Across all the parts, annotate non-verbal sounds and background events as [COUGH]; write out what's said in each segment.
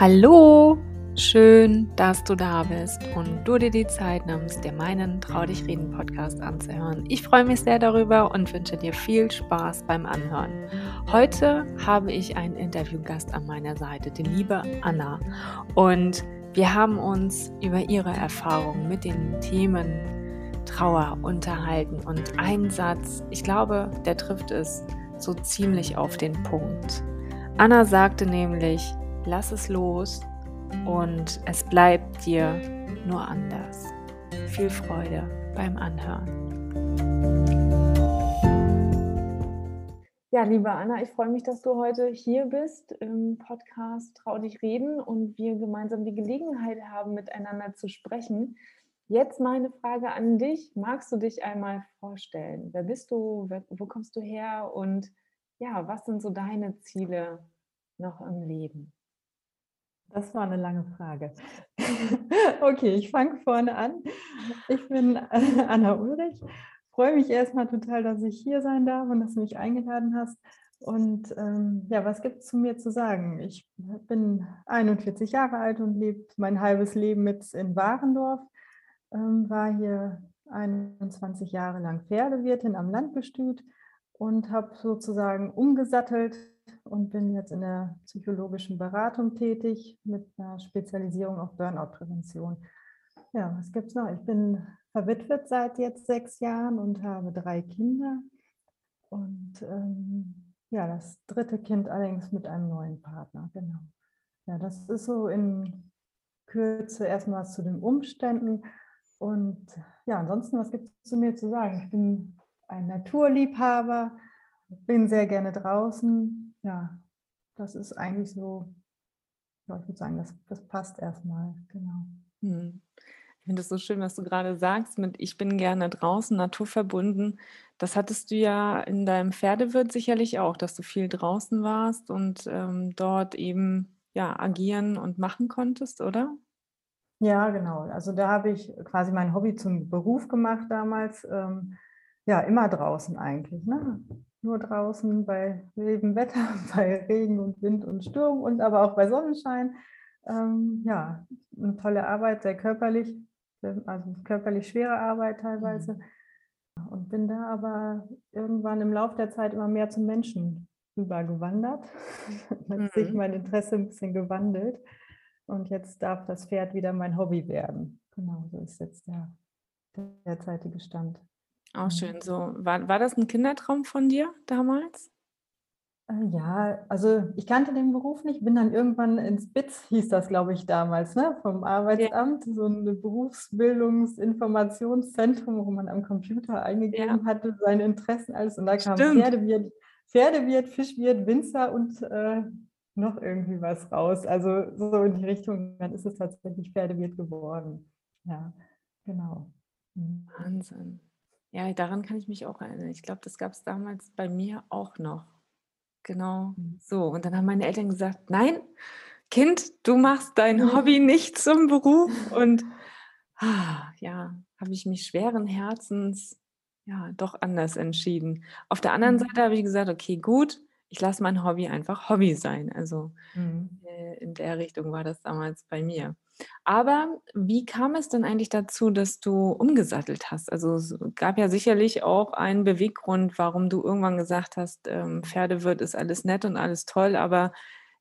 Hallo, schön, dass du da bist und du dir die Zeit nimmst, dir meinen Trau dich reden Podcast anzuhören. Ich freue mich sehr darüber und wünsche dir viel Spaß beim Anhören. Heute habe ich einen Interviewgast an meiner Seite, die liebe Anna. Und wir haben uns über ihre Erfahrungen mit den Themen Trauer unterhalten. Und ein Satz, ich glaube, der trifft es so ziemlich auf den Punkt. Anna sagte nämlich, lass es los und es bleibt dir nur anders. Viel Freude beim Anhören. Ja, liebe Anna, ich freue mich, dass du heute hier bist im Podcast Trau dich reden und wir gemeinsam die Gelegenheit haben, miteinander zu sprechen. Jetzt meine Frage an dich. Magst du dich einmal vorstellen? Wer bist du? Wo kommst du her? Und ja, was sind so deine Ziele noch im Leben? Das war eine lange Frage. [LAUGHS] okay, ich fange vorne an. Ich bin Anna Ulrich. Freue mich erstmal total, dass ich hier sein darf und dass du mich eingeladen hast. Und ähm, ja, was gibt es zu mir zu sagen? Ich bin 41 Jahre alt und lebe mein halbes Leben mit in Warendorf. Ähm, war hier 21 Jahre lang Pferdewirtin am Landgestüt und habe sozusagen umgesattelt und bin jetzt in der psychologischen Beratung tätig mit einer Spezialisierung auf Burnout-Prävention. Ja, was gibt es noch? Ich bin verwitwet seit jetzt sechs Jahren und habe drei Kinder. Und ähm, ja, das dritte Kind allerdings mit einem neuen Partner, genau. Ja, das ist so in Kürze erstmal was zu den Umständen. Und ja, ansonsten, was gibt es zu mir zu sagen? Ich bin ein Naturliebhaber, bin sehr gerne draußen, ja, das ist eigentlich so, ich würde sagen, das, das passt erstmal, genau. Hm. Ich finde es so schön, was du gerade sagst mit Ich bin gerne draußen, naturverbunden. Das hattest du ja in deinem Pferdewirt sicherlich auch, dass du viel draußen warst und ähm, dort eben ja agieren und machen konntest, oder? Ja, genau. Also da habe ich quasi mein Hobby zum Beruf gemacht damals. Ähm, ja, immer draußen eigentlich. Ne? Nur draußen bei wildem Wetter, [LAUGHS] bei Regen und Wind und Sturm und aber auch bei Sonnenschein. Ähm, ja, eine tolle Arbeit, sehr körperlich, also körperlich schwere Arbeit teilweise. Mhm. Und bin da aber irgendwann im Laufe der Zeit immer mehr zum Menschen rübergewandert. Dann [LAUGHS] hat mhm. sich mein Interesse ein bisschen gewandelt. Und jetzt darf das Pferd wieder mein Hobby werden. Genau, so ist jetzt der derzeitige Stand. Auch mhm. schön. So, war, war das ein Kindertraum von dir damals? Äh, ja, also ich kannte den Beruf nicht, bin dann irgendwann ins BITS, hieß das, glaube ich, damals, ne? vom Arbeitsamt, ja. so ein Berufsbildungsinformationszentrum, wo man am Computer eingegeben ja. hatte, seine Interessen, alles. Und da kam Pferdewirt, Pferdewirt, Fischwirt, Winzer und äh, noch irgendwie was raus. Also so in die Richtung, dann ist es tatsächlich Pferdewirt geworden. Ja, genau. Mhm. Wahnsinn. Ja, daran kann ich mich auch erinnern. Ich glaube, das gab es damals bei mir auch noch. Genau mhm. so. Und dann haben meine Eltern gesagt, nein, Kind, du machst dein Hobby nicht zum Beruf. [LAUGHS] Und ah, ja, habe ich mich schweren Herzens ja doch anders entschieden. Auf der anderen mhm. Seite habe ich gesagt, okay, gut, ich lasse mein Hobby einfach Hobby sein. Also mhm. Äh, in der Richtung war das damals bei mir. Aber wie kam es denn eigentlich dazu, dass du umgesattelt hast? Also es gab ja sicherlich auch einen Beweggrund, warum du irgendwann gesagt hast, ähm, Pferdewirt ist alles nett und alles toll, aber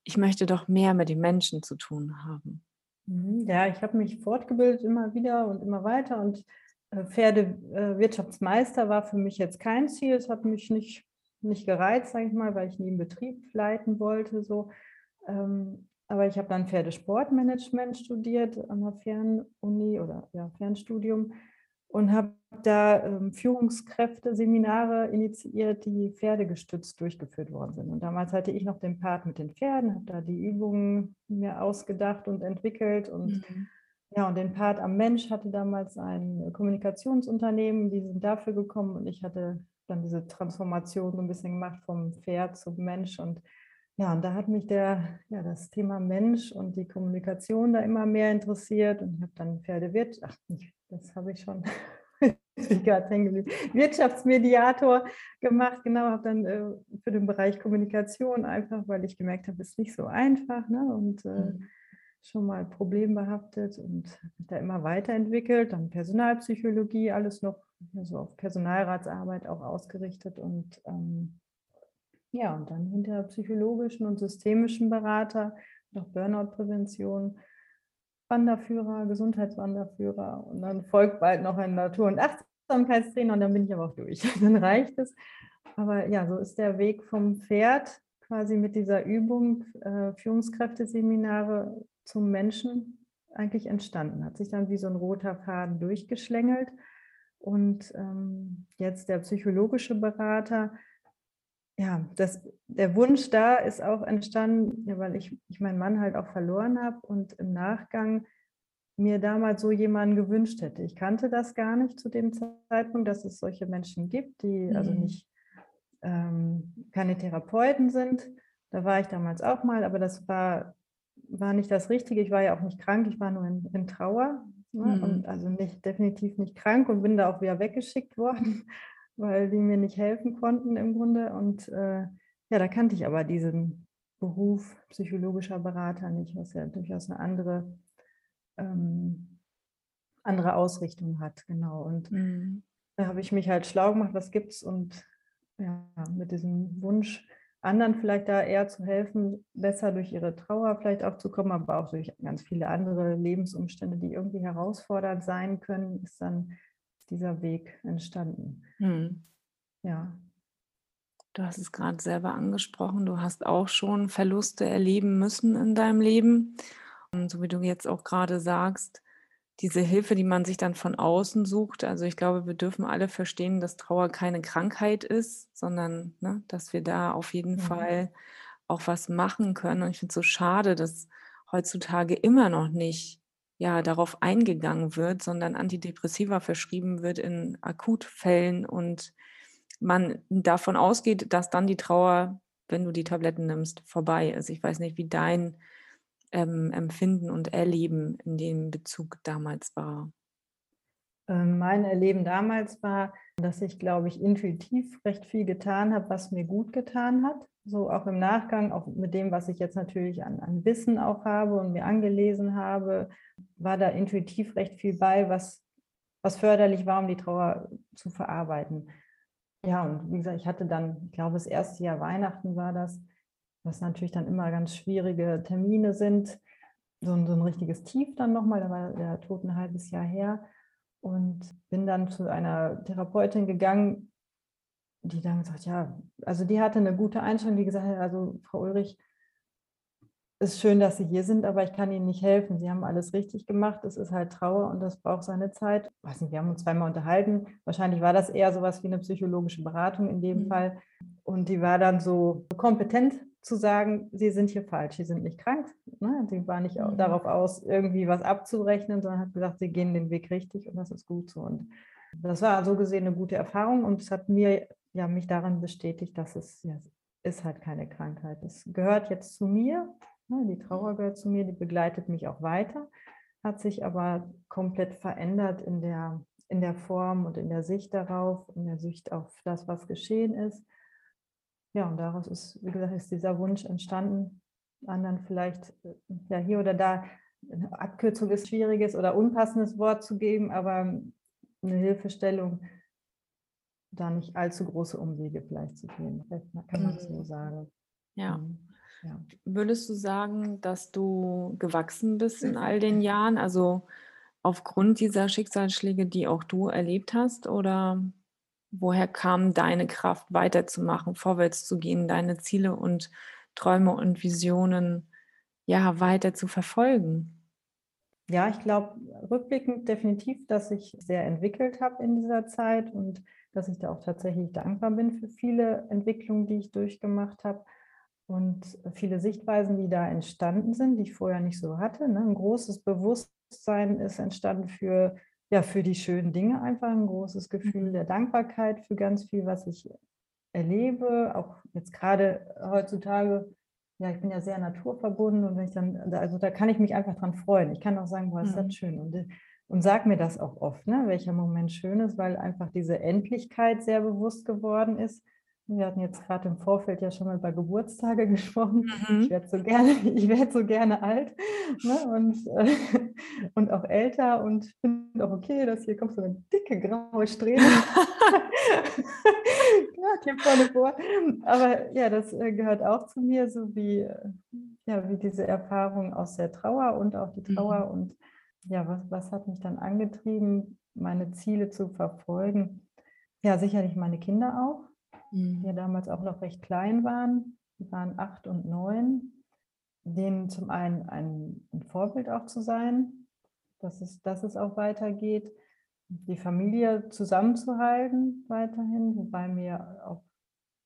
ich möchte doch mehr mit den Menschen zu tun haben. Mhm, ja, ich habe mich fortgebildet immer wieder und immer weiter und äh, Pferdewirtschaftsmeister äh, war für mich jetzt kein Ziel. Es hat mich nicht nicht gereizt, sage ich mal, weil ich nie einen Betrieb leiten wollte. So. Ähm, aber ich habe dann Pferdesportmanagement studiert an der Fernuni oder ja, Fernstudium und habe da ähm, Führungskräfte-Seminare initiiert, die pferdegestützt durchgeführt worden sind. Und damals hatte ich noch den Part mit den Pferden, habe da die Übungen mir ausgedacht und entwickelt und mhm. ja, und den Part am Mensch hatte damals ein Kommunikationsunternehmen, die sind dafür gekommen und ich hatte dann diese Transformation so ein bisschen gemacht vom Pferd zum Mensch. Und ja, und da hat mich der, ja, das Thema Mensch und die Kommunikation da immer mehr interessiert. Und ich habe dann Pferdewirt, ach, das habe ich schon [LAUGHS] Wirtschaftsmediator gemacht, genau, habe dann äh, für den Bereich Kommunikation einfach, weil ich gemerkt habe, es ist nicht so einfach. Ne? Und äh, mhm. schon mal problembehaftet und mich da immer weiterentwickelt. Dann Personalpsychologie, alles noch so auf Personalratsarbeit auch ausgerichtet und ähm, ja, und dann hinter psychologischen und systemischen Berater, noch Burnout-Prävention, Wanderführer, Gesundheitswanderführer und dann folgt bald noch ein Natur- und Achtsamkeitstrainer und dann bin ich aber auch durch. [LAUGHS] Dann reicht es. Aber ja, so ist der Weg vom Pferd quasi mit dieser Übung äh, Führungskräfteseminare zum Menschen eigentlich entstanden. Hat sich dann wie so ein roter Faden durchgeschlängelt. Und ähm, jetzt der psychologische Berater, ja, das, der Wunsch da ist auch entstanden, ja, weil ich, ich meinen Mann halt auch verloren habe und im Nachgang mir damals so jemanden gewünscht hätte. Ich kannte das gar nicht zu dem Zeitpunkt, dass es solche Menschen gibt, die also mhm. also nicht ähm, keine Therapeuten sind. Da war ich damals auch mal, aber das war, war nicht das Richtige. Ich war ja auch nicht krank, ich war nur in, in Trauer. Ne? Mhm. Und also nicht, definitiv nicht krank und bin da auch wieder weggeschickt worden, weil die mir nicht helfen konnten im Grunde. Und äh, ja, da kannte ich aber diesen Beruf psychologischer Berater nicht, was ja durchaus eine andere, ähm, andere Ausrichtung hat. Genau. Und mhm. da habe ich mich halt schlau gemacht, was gibt es und ja, mit diesem Wunsch, anderen vielleicht da eher zu helfen, besser durch ihre Trauer vielleicht auch zu kommen, aber auch durch ganz viele andere Lebensumstände, die irgendwie herausfordernd sein können, ist dann dieser Weg entstanden. Hm. Ja. Du hast es gerade selber angesprochen, du hast auch schon Verluste erleben müssen in deinem Leben. Und so wie du jetzt auch gerade sagst, diese Hilfe, die man sich dann von außen sucht. Also ich glaube, wir dürfen alle verstehen, dass Trauer keine Krankheit ist, sondern ne, dass wir da auf jeden mhm. Fall auch was machen können. Und ich finde es so schade, dass heutzutage immer noch nicht ja darauf eingegangen wird, sondern Antidepressiva verschrieben wird in Akutfällen und man davon ausgeht, dass dann die Trauer, wenn du die Tabletten nimmst, vorbei ist. Ich weiß nicht, wie dein ähm, Empfinden und Erleben in dem Bezug damals war? Ähm, mein Erleben damals war, dass ich, glaube ich, intuitiv recht viel getan habe, was mir gut getan hat. So auch im Nachgang, auch mit dem, was ich jetzt natürlich an, an Wissen auch habe und mir angelesen habe, war da intuitiv recht viel bei, was, was förderlich war, um die Trauer zu verarbeiten. Ja, und wie gesagt, ich hatte dann, ich glaube, das erste Jahr Weihnachten war das, was natürlich dann immer ganz schwierige Termine sind. So ein, so ein richtiges Tief dann nochmal, da war der Tod ein halbes Jahr her. Und bin dann zu einer Therapeutin gegangen, die dann gesagt, ja, also die hatte eine gute Einstellung, die gesagt hat, also Frau Ulrich, es ist schön, dass Sie hier sind, aber ich kann Ihnen nicht helfen. Sie haben alles richtig gemacht. Es ist halt Trauer und das braucht seine Zeit. Ich weiß nicht, wir haben uns zweimal unterhalten. Wahrscheinlich war das eher sowas wie eine psychologische Beratung in dem mhm. Fall. Und die war dann so kompetent zu sagen, sie sind hier falsch, sie sind nicht krank. Ne? Sie war nicht mhm. darauf aus, irgendwie was abzurechnen, sondern hat gesagt, sie gehen den Weg richtig und das ist gut so. Und das war so gesehen eine gute Erfahrung und es hat mir ja mich daran bestätigt, dass es ja, ist halt keine Krankheit. Es gehört jetzt zu mir, ne? die Trauer gehört zu mir, die begleitet mich auch weiter, hat sich aber komplett verändert in der, in der Form und in der Sicht darauf, in der Sicht auf das, was geschehen ist ja, und daraus ist, wie gesagt, ist dieser Wunsch entstanden, anderen vielleicht äh, ja hier oder da eine Abkürzung ist schwieriges oder unpassendes Wort zu geben, aber eine Hilfestellung, da nicht allzu große Umwege vielleicht zu gehen. Vielleicht kann man es so mhm. sagen. Ja. Mhm. ja. Würdest du sagen, dass du gewachsen bist in all den [CLEARS THROAT] Jahren? Also aufgrund dieser Schicksalsschläge, die auch du erlebt hast? Oder woher kam deine Kraft, weiterzumachen, vorwärts zu gehen, deine Ziele und Träume und Visionen ja weiter zu verfolgen? Ja, ich glaube rückblickend definitiv, dass ich sehr entwickelt habe in dieser Zeit und dass ich da auch tatsächlich dankbar bin für viele Entwicklungen, die ich durchgemacht habe und viele Sichtweisen, die da entstanden sind, die ich vorher nicht so hatte. Ne? Ein großes Bewusstsein ist entstanden für ja, für die schönen Dinge einfach ein großes Gefühl mhm. der Dankbarkeit für ganz viel, was ich erlebe. Auch jetzt gerade heutzutage, ja, ich bin ja sehr naturverbunden und wenn ich dann, also da kann ich mich einfach dran freuen. Ich kann auch sagen, boah, ist das mhm. schön. Und, und sag mir das auch oft, ne, welcher Moment schön ist, weil einfach diese Endlichkeit sehr bewusst geworden ist. Wir hatten jetzt gerade im Vorfeld ja schon mal über Geburtstage [LAUGHS] gesprochen. Mhm. Ich werde so gerne, [LAUGHS] ich werde so gerne alt ne? und, äh, und auch älter und finde auch okay, dass hier kommt so eine dicke graue Strähne. [LAUGHS] Gerade hier vorne vor. Aber ja, das äh, gehört auch zu mir, so wie, äh, ja, wie diese Erfahrung aus der Trauer und auch die Trauer Mhm. und ja, was, was hat mich dann angetrieben, meine Ziele zu verfolgen? Ja, sicherlich meine Kinder auch, die ja Mhm. damals auch noch recht klein waren. Die waren acht und neun. Denen zum einen ein, ein Vorbild auch zu sein, dass es, dass es auch weitergeht, die Familie zusammenzuhalten weiterhin, wobei mir auch,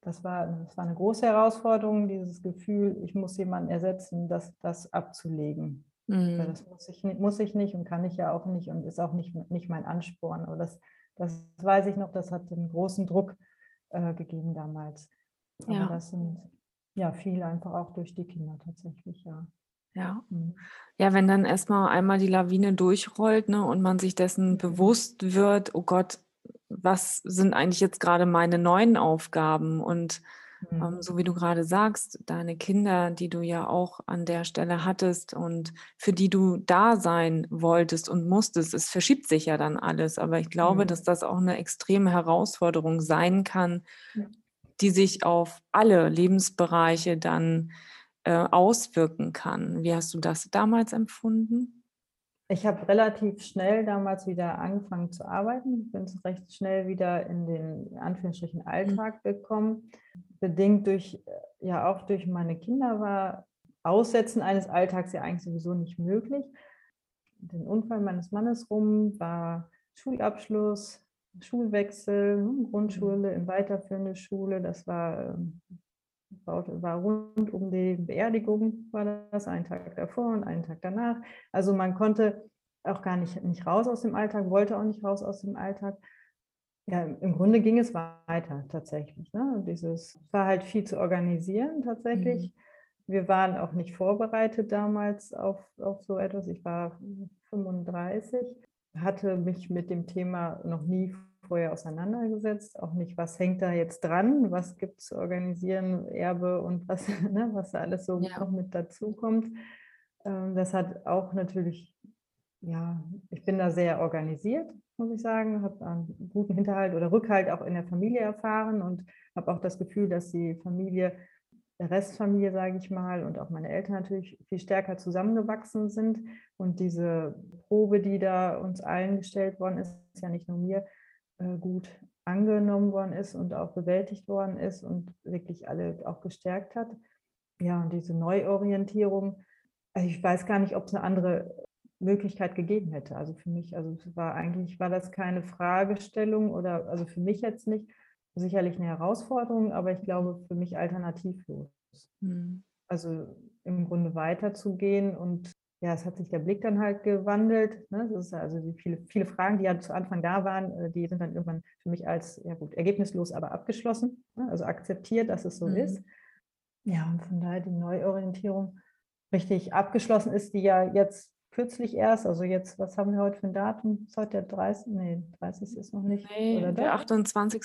das war, das war eine große Herausforderung, dieses Gefühl, ich muss jemanden ersetzen, das, das abzulegen. Mhm. das muss ich, nicht, muss ich nicht und kann ich ja auch nicht und ist auch nicht, nicht mein Ansporn. Aber das, das weiß ich noch, das hat einen großen Druck äh, gegeben damals. Aber Ja. das sind ja viel einfach auch durch die Kinder tatsächlich, ja. Ja. Mhm. Ja, wenn dann erstmal einmal die Lawine durchrollt, ne, und man sich dessen bewusst wird, oh Gott, was sind eigentlich jetzt gerade meine neuen Aufgaben? Und Mhm. ähm, so wie du gerade sagst, deine Kinder, die du ja auch an der Stelle hattest und für die du da sein wolltest und musstest, es verschiebt sich ja dann alles. Aber ich glaube, Mhm. dass das auch eine extreme Herausforderung sein kann, die sich auf alle Lebensbereiche dann äh, auswirken kann. Wie hast du das damals empfunden? Ich habe relativ schnell damals wieder angefangen zu arbeiten. Ich bin recht schnell wieder in den in Anführungsstrichen Mhm. Alltag gekommen. Bedingt durch, äh, ja auch durch meine Kinder war Aussetzen eines Alltags ja eigentlich sowieso nicht möglich. Den Unfall meines Mannes rum war Schulabschluss, Schulwechsel, Mhm. Grundschule in weiterführende Schule. Das war, ähm, war war rund um die Beerdigung war das, einen Tag davor und einen Tag danach. Also man konnte auch gar nicht, nicht raus aus dem Alltag, wollte auch nicht raus aus dem Alltag. Ja, im Grunde ging es weiter tatsächlich. Ne? Dieses es war halt viel zu organisieren tatsächlich. Mhm. Wir waren auch nicht vorbereitet damals auf, auf so etwas. Ich war 35, hatte mich mit dem Thema noch nie vorher auseinandergesetzt, auch nicht, was hängt da jetzt dran, was gibt es zu organisieren, Erbe und was, [LAUGHS] ne, was da alles so Ja. noch mit dazu kommt. Ähm, Das hat auch natürlich, ja, ich bin da sehr organisiert, muss ich sagen, habe einen guten Hinterhalt oder Rückhalt auch in der Familie erfahren und habe auch das Gefühl, dass die Familie, der Restfamilie, sage ich mal, und auch meine Eltern natürlich viel stärker zusammengewachsen sind. Und diese Probe, die da uns allen gestellt worden ist, ist ja nicht nur mir, äh, gut angenommen worden ist und auch bewältigt worden ist und wirklich alle auch gestärkt hat. Ja, und diese Neuorientierung, also ich weiß gar nicht, ob es eine andere Möglichkeit gegeben hätte. Also für mich, also es war eigentlich, war das keine Fragestellung oder also für mich jetzt nicht, sicherlich eine Herausforderung, aber ich glaube für mich alternativlos. Mhm. Also im Grunde weiterzugehen und ja, es hat sich der Blick dann halt gewandelt. Ne? Das ist also die viele, viele Fragen, die ja zu Anfang da waren, äh, die sind dann irgendwann für mich als, ja gut, ergebnislos, aber abgeschlossen. Ne? Also akzeptiert, dass es so Mhm. ist. Ja, und von daher die Neuorientierung richtig abgeschlossen ist, die ja jetzt kürzlich erst, also jetzt, was haben wir heute für ein Datum? Ist heute der 30. Nee, 30. ist noch nicht. Nee, oder der doch? 28.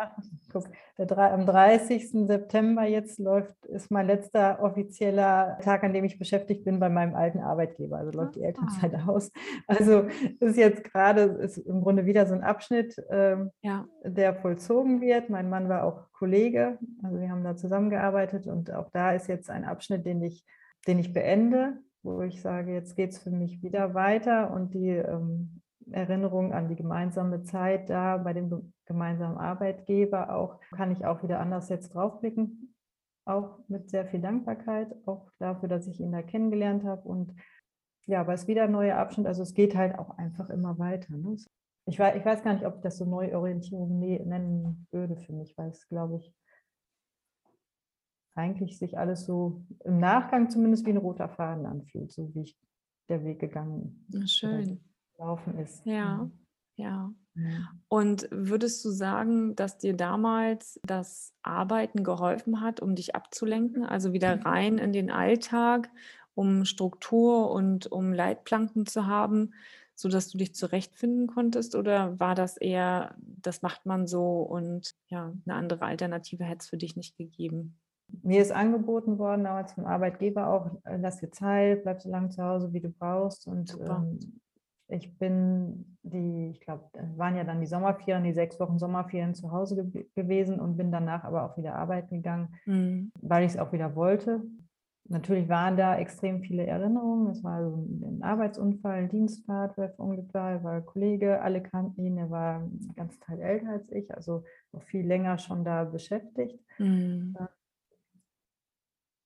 Ach, guck, der, am 30. September jetzt läuft, ist mein letzter offizieller Tag, an dem ich beschäftigt bin bei meinem alten Arbeitgeber. Also läuft die Ah. Elternzeit aus. Also ist jetzt gerade, ist im Grunde wieder so ein Abschnitt, ähm, Ja. der vollzogen wird. Mein Mann war auch Kollege, also wir haben da zusammengearbeitet und auch da ist jetzt ein Abschnitt, den ich, den ich beende, wo ich sage, jetzt geht es für mich wieder weiter und die ähm, Erinnerung an die gemeinsame Zeit da bei dem ge- gemeinsamen Arbeitgeber auch, kann ich auch wieder anders jetzt draufblicken. Auch mit sehr viel Dankbarkeit, auch dafür, dass ich ihn da kennengelernt habe. Und ja, aber es ist wieder ein neuer Abschnitt. Also es geht halt auch einfach immer weiter. Ne? Ich, weiß, ich weiß gar nicht, ob ich das so Neuorientierung ne- nennen würde für mich, weil es, glaube ich, eigentlich sich alles so im Nachgang zumindest wie ein roter Faden anfühlt, so wie ich der Weg gegangen Schön. gelaufen ist. Ja, ja. Und würdest du sagen, dass dir damals das Arbeiten geholfen hat, um dich abzulenken, also wieder rein in den Alltag, um Struktur und um Leitplanken zu haben, sodass du dich zurechtfinden konntest? Oder war das eher, das macht man so und ja, eine andere Alternative hätte es für dich nicht gegeben? Mir ist angeboten worden, damals vom Arbeitgeber auch, lass dir Zeit, bleib so lange zu Hause, wie du brauchst. Und ähm, ich bin die, ich glaube, waren ja dann die Sommerferien, die sechs Wochen Sommerferien zu Hause ge gewesen und bin danach aber auch wieder arbeiten gegangen, mhm. weil ich es auch wieder wollte. Natürlich waren da extrem viele Erinnerungen. Es war also ein Arbeitsunfall, ein Dienstfahrt, wer verunglückt war, er war Kollege, alle kannten ihn, er war einen ganzen Teil älter als ich, also noch viel länger schon da beschäftigt. Mhm.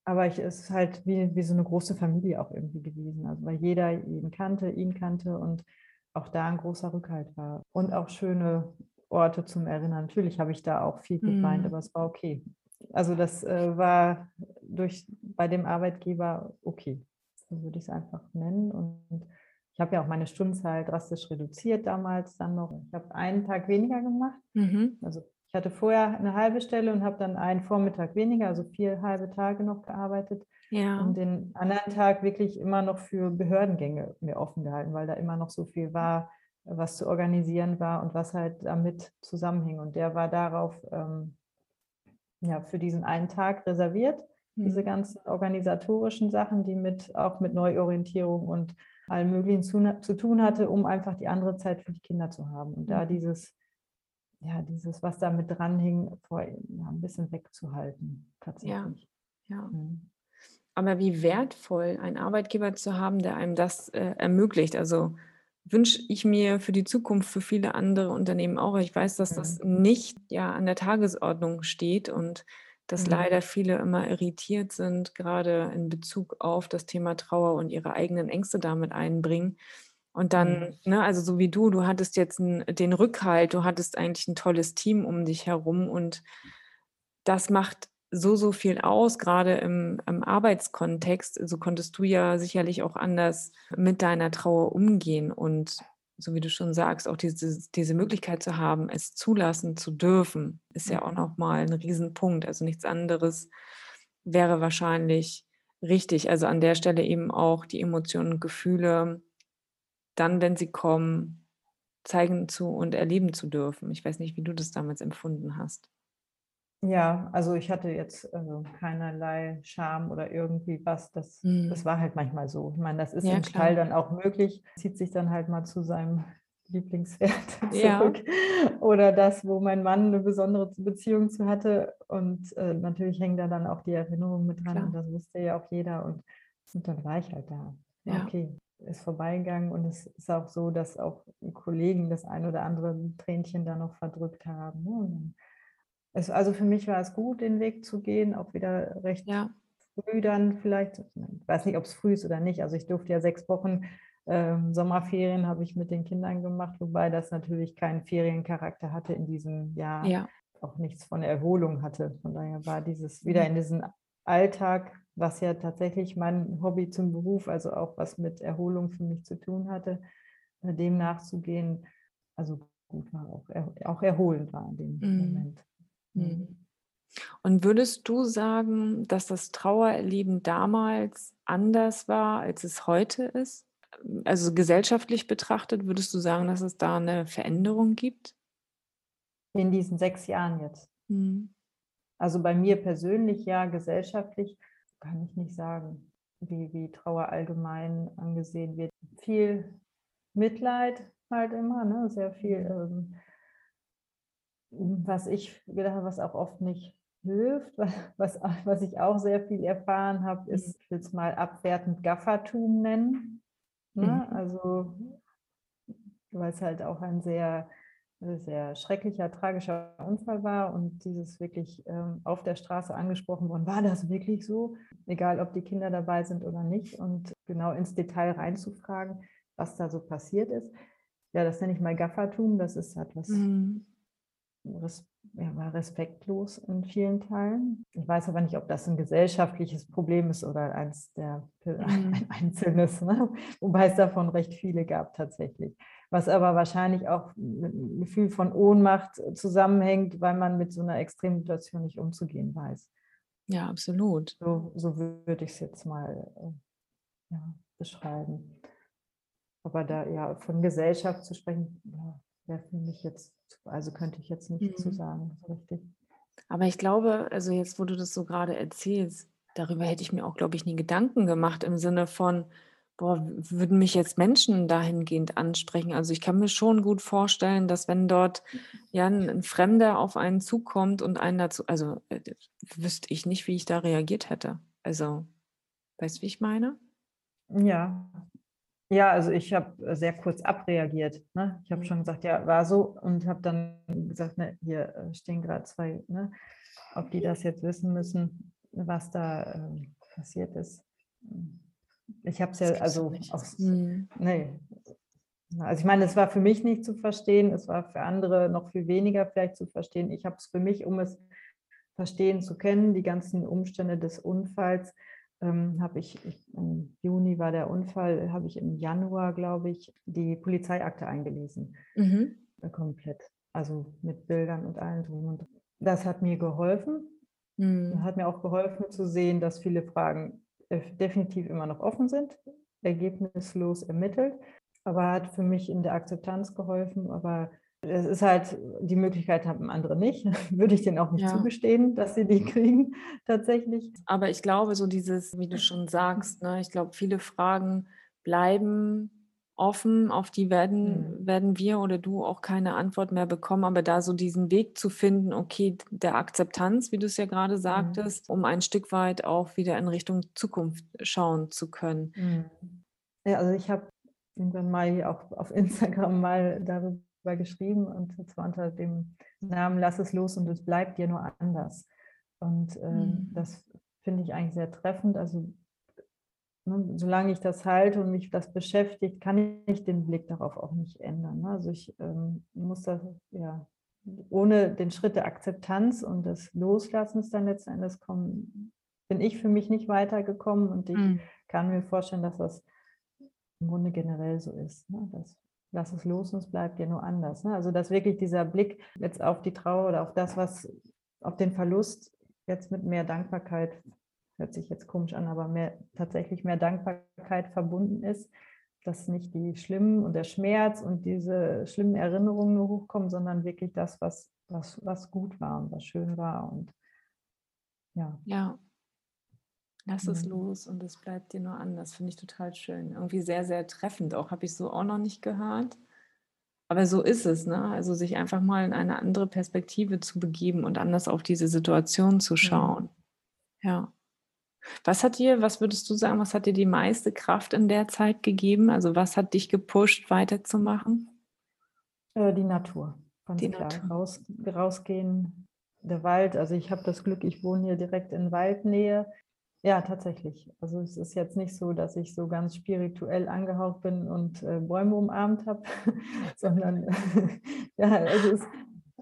Aber ich, es ist halt wie, wie so eine große Familie auch irgendwie gewesen. Also weil jeder ihn kannte, ihn kannte und auch da ein großer Rückhalt war. Und auch schöne Orte zum Erinnern. Natürlich habe ich da auch viel geweint, mm. aber es war okay. Also das äh, war durch bei dem Arbeitgeber okay. So würde ich es einfach nennen. Und ich habe ja auch meine Stundenzeit drastisch reduziert damals dann noch. Ich habe einen Tag weniger gemacht. Mhm. Also ich hatte vorher eine halbe Stelle und habe dann einen Vormittag weniger, also vier halbe Tage noch gearbeitet. Ja. Und den anderen Tag wirklich immer noch für Behördengänge mir offen gehalten, weil da immer noch so viel war, was zu organisieren war und was halt damit zusammenhing. Und der war darauf ähm, ja, für diesen einen Tag reserviert. Mhm. Diese ganzen organisatorischen Sachen, die mit auch mit Neuorientierung und allem Möglichen zu, zu tun hatte, um einfach die andere Zeit für die Kinder zu haben. Und da mhm. dieses ja, dieses, was da mit dranhing, vor, ja, ein bisschen wegzuhalten, tatsächlich. Ja, ja. Mhm. Aber wie wertvoll, einen Arbeitgeber zu haben, der einem das äh, ermöglicht. Also wünsche ich mir für die Zukunft für viele andere Unternehmen auch. Ich weiß, dass das mhm. nicht ja an der Tagesordnung steht und dass mhm. leider viele immer irritiert sind, gerade in Bezug auf das Thema Trauer und ihre eigenen Ängste damit einbringen. Und dann, mhm. ne, also so wie du, du hattest jetzt 'n den Rückhalt, du hattest eigentlich ein tolles Team um dich herum und das macht so, so viel aus, gerade im im Arbeitskontext. So konntest du ja sicherlich auch anders mit deiner Trauer umgehen und so wie du schon sagst, auch diese diese Möglichkeit zu haben, es zulassen zu dürfen, ist ja auch mhm. noch mal 'n Riesenpunkt. Also, nichts anderes wäre wahrscheinlich richtig. Also, an der Stelle eben auch die Emotionen und Gefühle dann, wenn sie kommen, zeigen zu und erleben zu dürfen. Ich weiß nicht, wie du das damals empfunden hast. Ja, also ich hatte jetzt also keinerlei Scham oder irgendwie was. Das, mhm. das war halt manchmal so. Ich meine, das ist ja, im klar. Stall dann auch möglich. Zieht sich dann halt mal zu seinem [LAUGHS] Lieblingspferd zurück. Ja. Oder das, wo mein Mann eine besondere Beziehung zu hatte. Und äh, natürlich hängen da dann auch die Erinnerungen mit dran. Und das wusste ja auch jeder. Und, und dann war ich halt da. Ja. Okay ist vorbeigegangen und es ist auch so, dass auch Kollegen das ein oder andere Tränchen da noch verdrückt haben. Ne? Es, also für mich war es gut, den Weg zu gehen, auch wieder recht ja. früh dann vielleicht, ich weiß nicht, ob es früh ist oder nicht, also ich durfte ja sechs Wochen ähm, Sommerferien habe ich mit den Kindern gemacht, wobei das natürlich keinen Feriencharakter hatte in diesem Jahr, ja. auch nichts von Erholung hatte. Von daher war dieses wieder mhm. in diesen Alltag was ja tatsächlich mein Hobby zum Beruf, also auch was mit Erholung für mich zu tun hatte, äh, dem nachzugehen, also gut war, auch, auch erholend war in dem mm. Moment. Mm. Und würdest du sagen, dass das Trauererleben damals anders war, als es heute ist? Also gesellschaftlich betrachtet, würdest du sagen, dass es da eine Veränderung gibt? In diesen sechs Jahren jetzt. Mm. Also bei mir persönlich ja, gesellschaftlich kann ich nicht sagen, wie, wie Trauer allgemein angesehen wird. Viel Mitleid halt immer, ne? sehr viel, ähm, was ich gedacht habe, was auch oft nicht hilft, [LAUGHS] was, was ich auch sehr viel erfahren habe, ist, mhm. ich will es mal abwertend Gaffertum nennen. Ne? Mhm. Also, weil es halt auch ein sehr sehr schrecklicher, tragischer Unfall war und dieses wirklich ähm, auf der Straße angesprochen worden, war das wirklich so? Egal, ob die Kinder dabei sind oder nicht und genau ins Detail reinzufragen, was da so passiert ist. Ja, das nenne ich mal Gaffertum, das ist etwas mhm. res ja, war respektlos in vielen Teilen. Ich weiß aber nicht, ob das ein gesellschaftliches Problem ist oder eins der [LAUGHS] mhm. ein einzelnes, ne? wobei es davon recht viele gab tatsächlich was aber wahrscheinlich auch mit einem Gefühl von Ohnmacht zusammenhängt, weil man mit so einer Extremsituation nicht umzugehen weiß. Ja, absolut. So, so würde ich es jetzt mal äh, ja, beschreiben. Aber da ja von Gesellschaft zu sprechen, ja, wäre für mich jetzt, also könnte ich jetzt nicht mhm. zu sagen, so richtig. Aber ich glaube, also jetzt, wo du das so gerade erzählst, darüber hätte ich mir auch, glaube ich, nie Gedanken gemacht im Sinne von, boah, würden mich jetzt Menschen dahingehend ansprechen? Also ich kann mir schon gut vorstellen, dass wenn dort ja ein, Fremder auf einen zukommt und einen dazu, also äh, wüsste ich nicht, wie ich da reagiert hätte. Also, weißt du, wie ich meine? Ja, ja, also ich habe sehr kurz abreagiert. Ne? Ich habe schon gesagt, ja, war so und habe dann gesagt, ne, hier äh, stehen gerade zwei, ne, ob die das jetzt wissen müssen, was da äh, passiert ist. Ich habe es ja, also, aus, mhm. nee. Also ich meine, es war für mich nicht zu verstehen, es war für andere noch viel weniger vielleicht zu verstehen. Ich habe es für mich, um es verstehen zu können, die ganzen Umstände des Unfalls, ähm, habe ich, ich, im Juni war der Unfall, habe ich im Januar, glaube ich, die Polizeiakte eingelesen. Mhm. Äh, komplett. Also mit Bildern und allem drum. Und das hat mir geholfen. Mhm. Hat mir auch geholfen zu sehen, dass viele Fragen definitiv immer noch offen sind, ergebnislos ermittelt. Aber hat für mich in der Akzeptanz geholfen. Aber es ist halt, die Möglichkeit haben andere nicht. [LAUGHS] Würde ich denen auch nicht ja. zugestehen, dass sie die kriegen, [LAUGHS] tatsächlich. Aber ich glaube, so dieses, wie du schon sagst, ne, ich glaube, viele Fragen bleiben offen, auf die werden, mhm. werden wir oder du auch keine Antwort mehr bekommen. Aber da so diesen Weg zu finden, okay, der Akzeptanz, wie du es ja gerade mhm. sagtest, mhm. um ein Stück weit auch wieder in Richtung Zukunft schauen zu können. Mhm. Ja, also ich habe irgendwann mal auch auf [LAUGHS] Instagram mal darüber geschrieben und zwar unter dem Namen Lass es los und es bleibt dir nur anders. Und äh, das finde ich eigentlich sehr treffend. Also solange ich das halte und mich das beschäftigt, kann ich den Blick darauf auch nicht ändern. Ne? Also ich ähm, muss das, ja, ohne den Schritt der Akzeptanz und des Loslassens dann letzten Endes kommen, bin ich für mich nicht weitergekommen und ich mhm. kann mir vorstellen, dass das im Grunde generell so ist. Ne? Dass lass es los und es bleibt dir nur anders. Ne? Also dass wirklich dieser Blick jetzt auf die Trauer oder auf das, was, auf den Verlust jetzt mit mehr Dankbarkeit, hört sich jetzt komisch an, aber mehr, tatsächlich mehr Dankbarkeit verbunden ist, dass nicht die schlimmen und der Schmerz und diese schlimmen Erinnerungen nur hochkommen, sondern wirklich das, was, was, was gut war und was schön war. Und ja. Ja, Lass es mhm. los und es bleibt dir nur anders. Finde ich total schön. Irgendwie sehr, sehr treffend. Auch habe ich so auch noch nicht gehört. Aber so ist es, ne? Also sich einfach mal in eine andere Perspektive zu begeben und anders auf diese Situation zu schauen. Ja. ja. Was hat dir, was würdest du sagen, was hat dir die meiste Kraft in der Zeit gegeben? Also was hat dich gepusht, weiterzumachen? Äh, die Natur. Ganz die klar. Natur. Raus, rausgehen, der Wald. Also ich habe das Glück, ich wohne hier direkt in Waldnähe. Ja, tatsächlich. Also es ist jetzt nicht so, dass ich so ganz spirituell angehaucht bin und äh, Bäume umarmt habe, [LAUGHS] sondern [LAUGHS] ja, also es,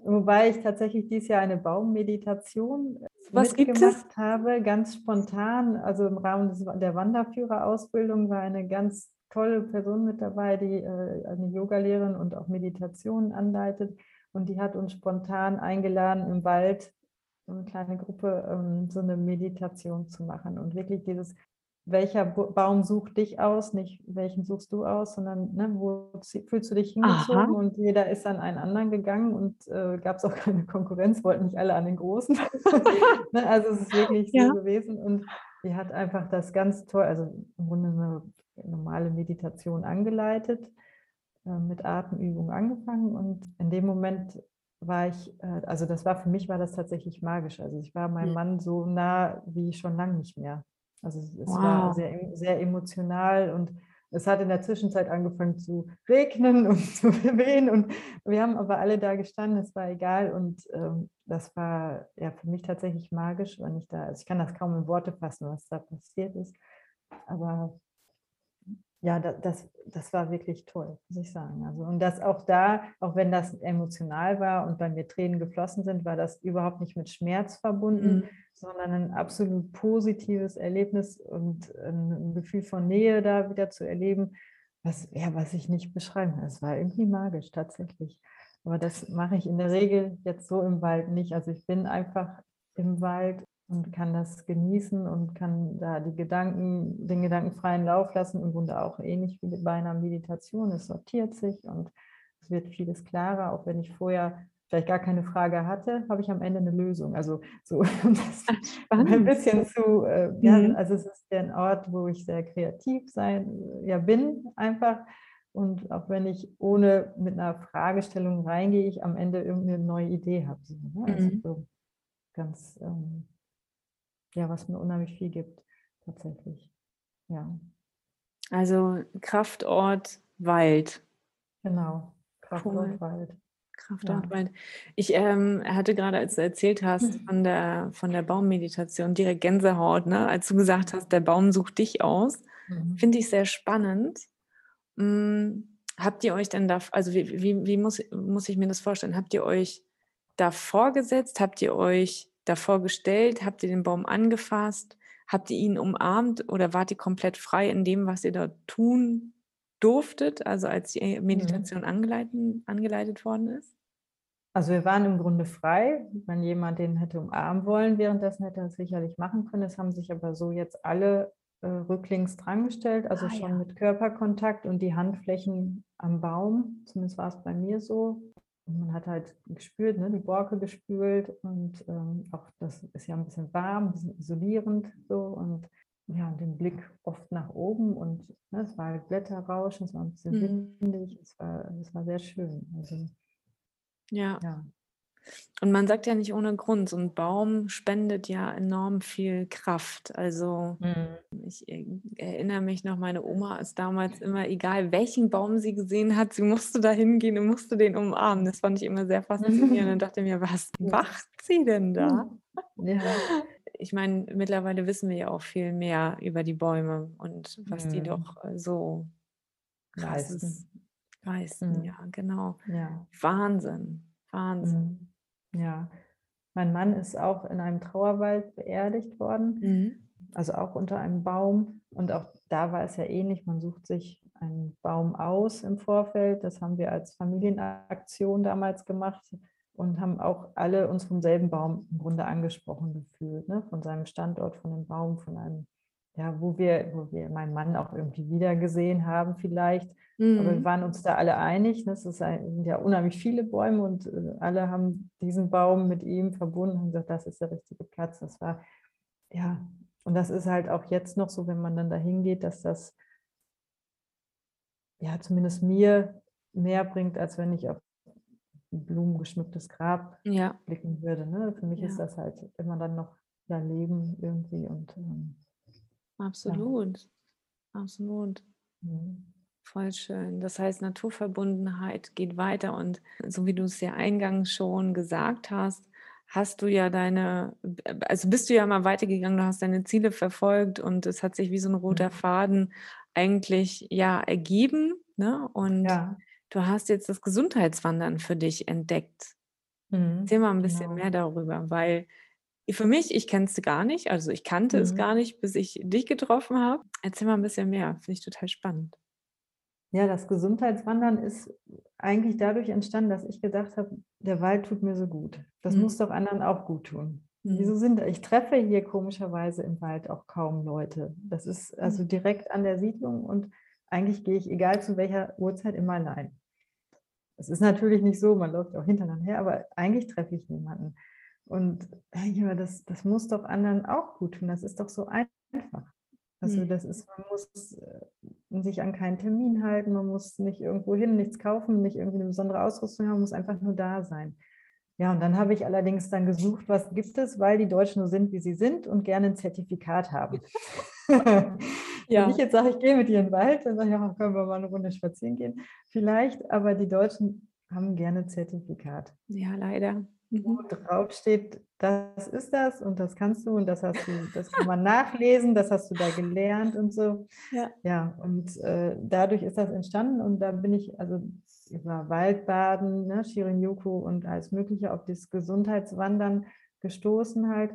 wobei ich tatsächlich dieses Jahr eine Baummeditation äh, Was mitgemacht habe, ganz spontan. Also im Rahmen des, der Wanderführerausbildung war eine ganz tolle Person mit dabei, die äh, eine Yogalehrerin und auch Meditationen anleitet. Und die hat uns spontan eingeladen, im Wald eine kleine Gruppe ähm, so eine Meditation zu machen und wirklich dieses, welcher Baum sucht dich aus, nicht welchen suchst du aus, sondern ne, wo fühlst du dich hingezogen Aha. und jeder ist an einen anderen gegangen und äh, gab es auch [LAUGHS] keine Konkurrenz, wollten nicht alle an den Großen. [LAUGHS] ne, also es ist wirklich ja. so gewesen und die hat einfach das ganz toll, also im Grunde eine normale Meditation angeleitet, äh, mit Atemübungen angefangen und in dem Moment war ich, äh, also das war für mich war das tatsächlich magisch. Also ich war meinem Mann so nah wie schon lange nicht mehr. Also es wow. war sehr, sehr emotional und es hat in der Zwischenzeit angefangen zu regnen [LAUGHS] und zu wehen und wir haben aber alle da gestanden, es war egal und ähm, das war ja für mich tatsächlich magisch, wenn ich da, also ich kann das kaum in Worte fassen, was da passiert ist, aber ja, das, das war wirklich toll, muss ich sagen. Also, und das auch da, auch wenn das emotional war und bei mir Tränen geflossen sind, war das überhaupt nicht mit Schmerz verbunden, mhm. sondern ein absolut positives Erlebnis und ein Gefühl von Nähe da wieder zu erleben, was, ja, was ich nicht beschreiben kann. Es war irgendwie magisch tatsächlich. Aber das mache ich in der Regel jetzt so im Wald nicht. Also ich bin einfach im Wald und kann das genießen und kann da die Gedanken, den Gedanken freien Lauf lassen, im Grunde auch ähnlich wie bei einer Meditation. Es sortiert sich und es wird vieles klarer, auch wenn ich vorher vielleicht gar keine Frage hatte, habe ich am Ende eine Lösung. Also so [LAUGHS] das ein bisschen zu, äh, ja, mhm. also es ist ein Ort, wo ich sehr kreativ sein, ja bin einfach. Und auch wenn ich ohne mit einer Fragestellung reingehe, ich am Ende irgendeine neue Idee habe. So, ne? Also mhm. so ganz, ähm, ja, was mir unheimlich viel gibt, tatsächlich. Ja. Also Kraftort Wald. Genau, Kraftort cool. Wald. Kraftort ja. Wald. Ich ähm, hatte gerade, als du erzählt hast mhm. von der, von der Baummeditation, direkt Gänsehaut, ne? als du gesagt hast, der Baum sucht dich aus. Mhm. Finde ich sehr spannend. Hm, habt ihr euch denn da, also wie, wie, wie muss, muss ich mir das vorstellen? Habt ihr euch da vorgesetzt? Habt ihr euch davor gestellt? Habt ihr den Baum angefasst? Habt ihr ihn umarmt oder wart ihr komplett frei in dem, was ihr da tun durftet, also als die mhm. Meditation mhm. angeleitet, angeleitet worden ist? Also wir waren im Grunde frei. Wenn jemand den hätte umarmen wollen, währenddessen hätte er es sicherlich machen können. Es haben sich aber so jetzt alle äh, rücklings drangestellt, also ah, schon ja. mit Körperkontakt und die Handflächen am Baum. Zumindest war es bei mir so. Und man hat halt gespürt, ne, die Borke gespült und ähm, auch das ist ja ein bisschen warm, ein bisschen isolierend so und ja, den Blick oft nach oben und ne, es war halt Blätterrauschen, es war ein bisschen mhm. windig, es war, es war sehr schön. Also, ja. ja. Und man sagt ja nicht ohne Grund, so ein Baum spendet ja enorm viel Kraft. Also mhm. ich erinnere mich noch, meine Oma ist damals immer, egal welchen Baum sie gesehen hat, sie musste da hingehen und musste den umarmen. Das fand ich immer sehr faszinierend [LAUGHS] und dachte mir, was macht sie denn da? Ja. Ich meine, mittlerweile wissen wir ja auch viel mehr über die Bäume und was mhm. die doch äh, so krasses leisten. Mhm. Ja, genau. Ja. Wahnsinn. Wahnsinn. Ja. Mein Mann ist auch in einem Trauerwald beerdigt worden, mhm. also auch unter einem Baum. Und auch da war es ja ähnlich. Man sucht sich einen Baum aus im Vorfeld. Das haben wir als Familienaktion damals gemacht und haben auch alle uns vom selben Baum im Grunde angesprochen gefühlt, ne? von seinem Standort, von dem Baum, von einem, ja, wo wir, wo wir meinen Mann auch irgendwie wiedergesehen haben vielleicht. Mhm. Aber wir mhm. waren uns da alle einig. Ne? Es sind ja unheimlich viele Bäume und äh, alle haben diesen Baum mit ihm verbunden und gesagt, das ist der richtige Platz. Das war, ja, und das ist halt auch jetzt noch so, wenn man dann dahin geht, dass das ja zumindest mir mehr bringt, als wenn ich auf ein blumengeschmücktes Grab ja. blicken würde. Ne? Für mich ja. ist das halt immer dann noch ja, Leben irgendwie und ähm, absolut, ja. absolut. Mhm. Voll schön. Das heißt, Naturverbundenheit geht weiter und so wie du es ja eingangs schon gesagt hast, hast du ja deine, also bist du ja mal weitergegangen, du hast deine Ziele verfolgt und es hat sich wie so ein roter mhm. Faden eigentlich ja ergeben. Ne? Und ja. du hast jetzt das Gesundheitswandern für dich entdeckt. Mhm, Erzähl mal ein bisschen genau. mehr darüber, weil für mich, ich kenne es gar nicht, also ich kannte mhm. es gar nicht, bis ich dich getroffen habe. Erzähl mal ein bisschen mehr, finde ich total spannend. Ja, das Gesundheitswandern ist eigentlich dadurch entstanden, dass ich gedacht habe, der Wald tut mir so gut. Das mhm. muss doch anderen auch gut tun. Mhm. Wieso sind ich treffe hier komischerweise im Wald auch kaum Leute. Das ist also mhm. direkt an der Siedlung und eigentlich gehe ich, egal zu welcher Uhrzeit, immer allein. Es ist natürlich nicht so, man läuft auch hintereinander her, aber eigentlich treffe ich niemanden. Und ja, das, das muss doch anderen auch gut tun. Das ist doch so einfach. Also mhm. das ist, man muss äh, sich an keinen Termin halten, man muss nicht irgendwo hin, nichts kaufen, nicht irgendwie eine besondere Ausrüstung haben, man muss einfach nur da sein. Ja, und dann habe ich allerdings dann gesucht, was gibt es, weil die Deutschen so sind, wie sie sind und gerne ein Zertifikat haben. [LAUGHS] ja. Wenn ich jetzt sage, ich gehe mit dir in den Wald, dann sage ich, ja, können wir mal eine Runde spazieren gehen. Vielleicht, aber die Deutschen haben gerne Zertifikat. Ja, leider wo mhm. drauf steht, das ist das und das kannst du und das hast du, das kann man nachlesen, das hast du da gelernt und so. [LAUGHS] Ja, ja und äh, dadurch ist das entstanden und da bin ich also über Waldbaden, ne, Shirin-Yoku und alles Mögliche auf das Gesundheitswandern gestoßen halt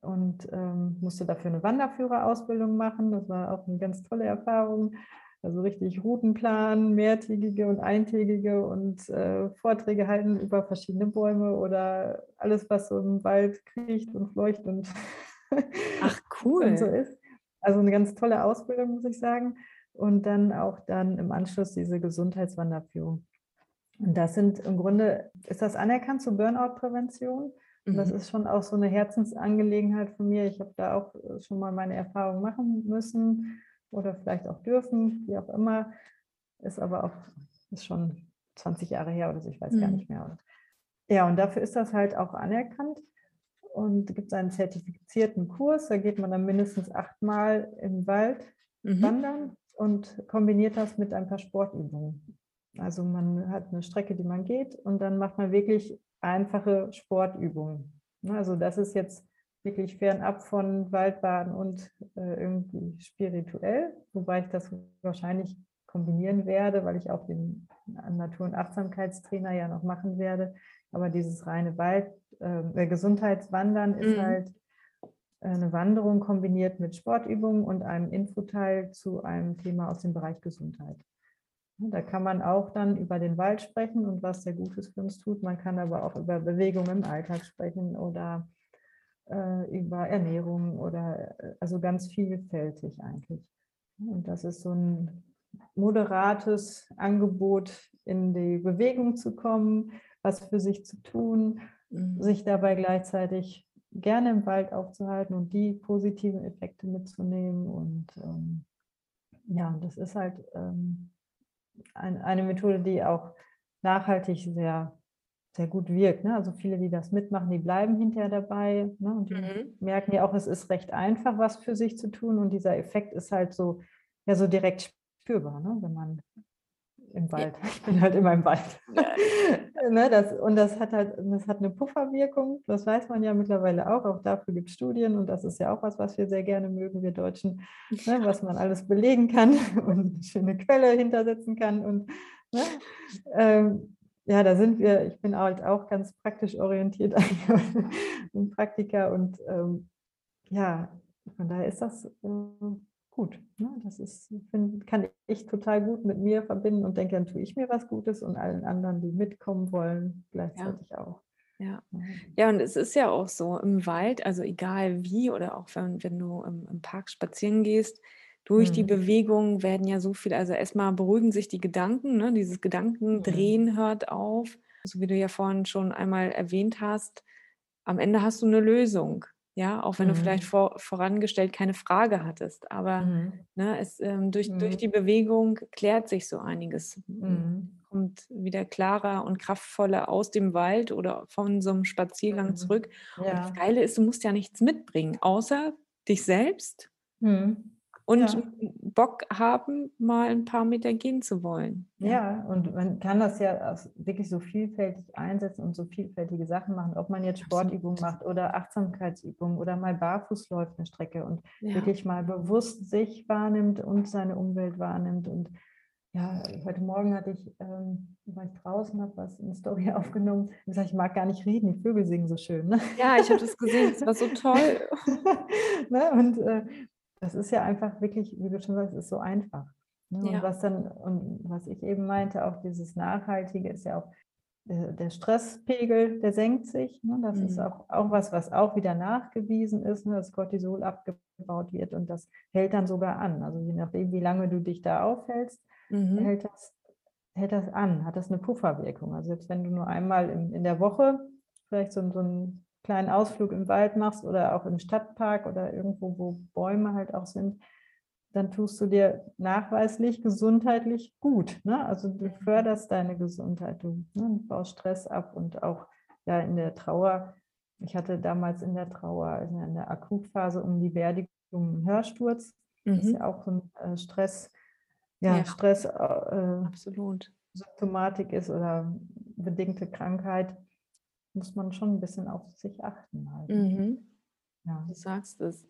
und ähm, musste dafür eine Wanderführerausbildung machen. Das war auch eine ganz tolle Erfahrung. Also richtig Routenplan, mehrtägige und eintägige und äh, Vorträge halten über verschiedene Bäume oder alles, was so im Wald kriecht und fleucht und, [LAUGHS] Ach, cool. und so ist. Also eine ganz tolle Ausbildung, muss ich sagen. Und dann auch dann im Anschluss diese Gesundheitswanderführung. Und das sind im Grunde, ist das anerkannt zur Burnout-Prävention? Und das Mhm. ist schon auch so eine Herzensangelegenheit von mir. Ich habe da auch schon mal meine Erfahrung machen müssen oder vielleicht auch dürfen, wie auch immer. Ist aber auch ist schon 20 Jahre her oder so, ich weiß gar Mhm. nicht mehr. Und, ja, und dafür ist das halt auch anerkannt. Und gibt es einen zertifizierten Kurs, da geht man dann mindestens achtmal im Wald Mhm. wandern und kombiniert das mit ein paar Sportübungen. Also man hat eine Strecke, die man geht und dann macht man wirklich einfache Sportübungen. Also das ist jetzt wirklich fernab von Waldbaden und äh, irgendwie spirituell, wobei ich das wahrscheinlich kombinieren werde, weil ich auch den Natur- und Achtsamkeitstrainer ja noch machen werde. Aber dieses reine Wald, äh, Gesundheitswandern ist Mhm. halt eine Wanderung kombiniert mit Sportübungen und einem Infoteil zu einem Thema aus dem Bereich Gesundheit. Da kann man auch dann über den Wald sprechen und was der Gutes für uns tut. Man kann aber auch über Bewegung im Alltag sprechen oder äh, über Ernährung oder äh, also ganz vielfältig eigentlich. Und das ist so ein moderates Angebot, in die Bewegung zu kommen, was für sich zu tun, Mhm. sich dabei gleichzeitig gerne im Wald aufzuhalten und die positiven Effekte mitzunehmen. Und ähm, ja, das ist halt ähm, ein, eine Methode, die auch nachhaltig sehr, sehr gut wirkt. Ne? Also viele, die das mitmachen, die bleiben hinterher dabei ne? und die Mhm. merken ja auch, es ist recht einfach, was für sich zu tun. Und dieser Effekt ist halt so, ja, so direkt spürbar, ne? wenn man im Wald, [LAUGHS] ich bin halt immer im Wald. [LAUGHS] ne, das, und das hat halt, das hat eine Pufferwirkung, das weiß man ja mittlerweile auch, auch dafür gibt es Studien und das ist ja auch was, was wir sehr gerne mögen, wir Deutschen, ne, was man alles belegen kann [LAUGHS] und eine schöne Quelle hintersetzen kann und ne, ähm, ja, da sind wir, ich bin halt auch ganz praktisch orientiert [LAUGHS] ein Praktiker und ähm, ja, von daher ist das äh, gut. Ne? Das ist, find, kann ich total gut mit mir verbinden und denke, dann tue ich mir was Gutes und allen anderen, die mitkommen wollen, gleichzeitig auch. Ja. Ja. Ja, und es ist ja auch so im Wald, also egal wie oder auch wenn, wenn du im, im Park spazieren gehst, durch die Mhm. Bewegung werden ja so viel, also erstmal beruhigen sich die Gedanken, ne? dieses Gedankendrehen hört auf. So wie du ja vorhin schon einmal erwähnt hast, am Ende hast du eine Lösung. Ja, auch wenn du vielleicht Mhm. vor, vorangestellt keine Frage hattest. Aber Mhm. ne, es, ähm, durch, durch Mhm. die Bewegung klärt sich so einiges. Mhm. Kommt wieder klarer und kraftvoller aus dem Wald oder von so einem Spaziergang Mhm. zurück. Und das Ja. Geile ist, du musst ja nichts mitbringen, außer dich selbst Mhm. Und Ja. Bock haben, mal ein paar Meter gehen zu wollen. Ja, und man kann das ja wirklich so vielfältig einsetzen und so vielfältige Sachen machen, ob man jetzt. Sportübungen macht oder Achtsamkeitsübungen oder mal barfuß läuft eine Strecke und Ja. wirklich mal bewusst sich wahrnimmt und seine Umwelt wahrnimmt. Und ja, heute Morgen hatte ich, ähm, war ich draußen, habe was eine Story [LAUGHS] aufgenommen. Ich sage, ich mag gar nicht reden, die Vögel singen so schön. Ne? Ja, ich habe das gesehen, das war so toll. [LAUGHS] ne? Und äh, das ist ja einfach wirklich, wie du schon sagst, ist so einfach. Ne? Ja. Und was dann, und was ich eben meinte, auch dieses Nachhaltige ist ja auch der, der Stresspegel, der senkt sich. Ne? Das ist Mhm. auch, auch was, was auch wieder nachgewiesen ist, ne? dass Cortisol abgebaut wird und das hält dann sogar an. Also je nachdem, wie lange du dich da aufhältst, Mhm. hält das, hält das an, hat das eine Pufferwirkung. Also selbst wenn du nur einmal in, in der Woche vielleicht so, so einen kleinen Ausflug im Wald machst oder auch im Stadtpark oder irgendwo, wo Bäume halt auch sind, dann tust du dir nachweislich gesundheitlich gut. Ne? Also du Mhm. förderst deine Gesundheit, du ne, baust Stress ab und auch ja in der Trauer. Ich hatte damals in der Trauer, also in der Akutphase um die Beerdigung einen Hörsturz. Das ist Mhm. ja auch so ein äh, Stress, ja, Ja. Stress, äh, Absolut. Symptomatik ist oder bedingte Krankheit, muss man schon ein bisschen auf sich achten. Halt. Mhm. Ja. Du sagst es.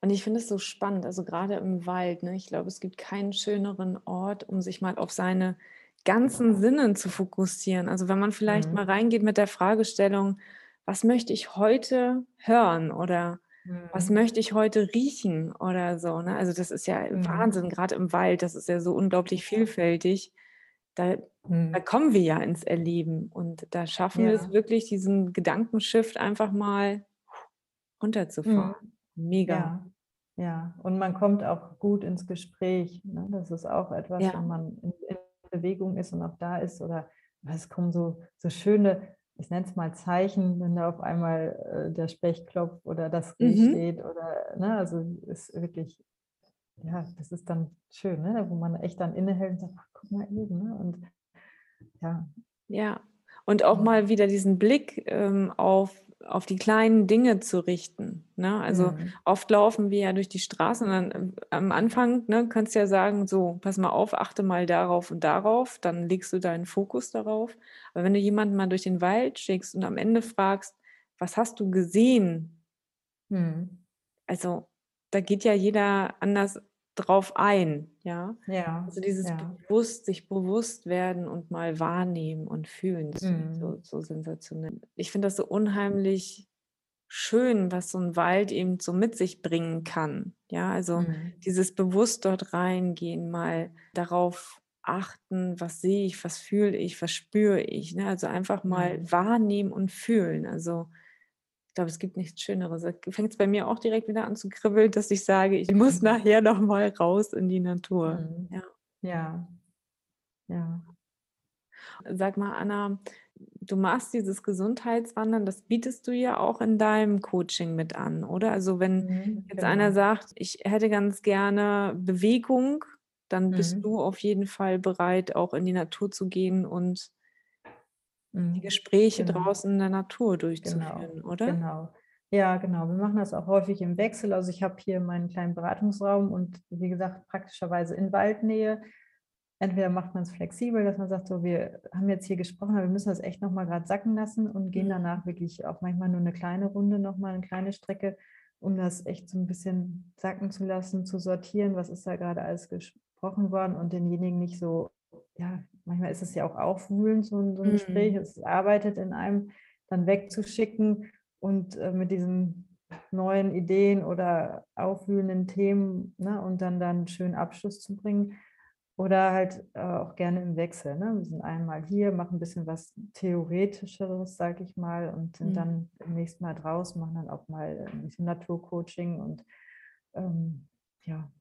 Und ich finde es so spannend, also gerade im Wald, ne? ich glaube, es gibt keinen schöneren Ort, um sich mal auf seine ganzen Sinnen zu fokussieren. Also wenn man vielleicht Mhm. mal reingeht mit der Fragestellung, was möchte ich heute hören oder was Mhm. möchte ich heute riechen oder so, ne? Also, das ist ja Mhm. Wahnsinn, grad im Wald, das ist ja so unglaublich vielfältig. Da da Mhm. kommen wir ja ins Erleben und da schaffen wir es Ja. wirklich, diesen Gedankenshift einfach mal Mhm. runterzufahren. Mega. Ja, ja. Und man kommt auch gut ins Gespräch, ne? Das ist auch etwas, Ja. wenn man in in Bewegung ist und auch da ist oder es kommen so so schöne, ich nenne es mal Zeichen, wenn da auf einmal, äh, der Specht klopft oder das Mhm. steht oder ne, also ist wirklich ja, das ist dann schön, ne, wo man echt dann innehält und sagt: „Ach, guck mal eben“, ne? Und ja. Ja. Und auch mal wieder diesen Blick, ähm, auf auf die kleinen Dinge zu richten, ne? Also, Mhm. oft laufen wir ja durch die Straße und dann, ähm, am Anfang, ne, könntest du ja sagen: „So, pass mal auf, achte mal darauf und darauf“, dann legst du deinen Fokus darauf. Aber wenn du jemanden mal durch den Wald schickst und am Ende fragst: „Was hast du gesehen?“ Mhm. Also, da geht ja jeder anders drauf ein, ja? Ja, Also, dieses ja. bewusst sich bewusst werden und mal wahrnehmen und fühlen, ich so Mhm. so sensationell. Ich finde das so unheimlich schön, was so 'n Wald eben so mit sich bringen kann. Ja, also, Mhm. dieses bewusst dort reingehen, mal darauf achten: „Was sehe ich, was fühle ich, was spüre ich“, ne? Also, einfach mal Mhm. wahrnehmen und fühlen. Also, ich glaube, es gibt nichts Schöneres. Da fängt's bei mir auch direkt wieder an zu kribbeln, dass ich sage: „Ich muss Mhm. nachher noch mal raus in die Natur.“ Mhm. Ja. Ja. Ja. Sag mal, Anna, du machst dieses Gesundheitswandern, das bietest du ja auch in deinem Coaching mit an, oder? Also, wenn Mhm, jetzt einer genau. sagt: „Ich hätte ganz gerne Bewegung“, dann bist Mhm. du auf jeden Fall bereit, auch in die Natur zu gehen und die Mhm. Gespräche Genau. draußen in der Natur Genau, durchzuführen, oder? genau. Ja, genau. Wir machen das auch häufig im Wechsel. Also, ich habe hier meinen kleinen Beratungsraum und wie gesagt, praktischerweise in Waldnähe. Entweder macht man's flexibel, dass man sagt: „So, wir haben jetzt hier gesprochen, aber wir müssen das echt noch mal grad sacken lassen“ und gehen Mhm. danach wirklich auch manchmal nur 'ne kleine Runde noch mal, 'ne kleine Strecke, um das echt so 'n bisschen sacken zu lassen, zu sortieren, was ist da grade alles gesprochen worden und denjenigen nicht so ja, manchmal ist es ja auch aufwühlend, so 'n so 'n Gespräch, Mhm. es arbeitet in einem, dann wegzuschicken und, äh, mit diesen neuen Ideen oder aufwühlenden Themen, ne, und dann da 'n schönen Abschluss zu bringen. Oder halt, äh, auch gerne im Wechsel, ne? Wir sind einmal hier, machen 'n bisschen was Theoretischeres, sage ich mal, und sind Mhm. dann beim nächsten Mal draußen, machen dann auch mal 'n bisschen Naturcoaching und, ähm, ja,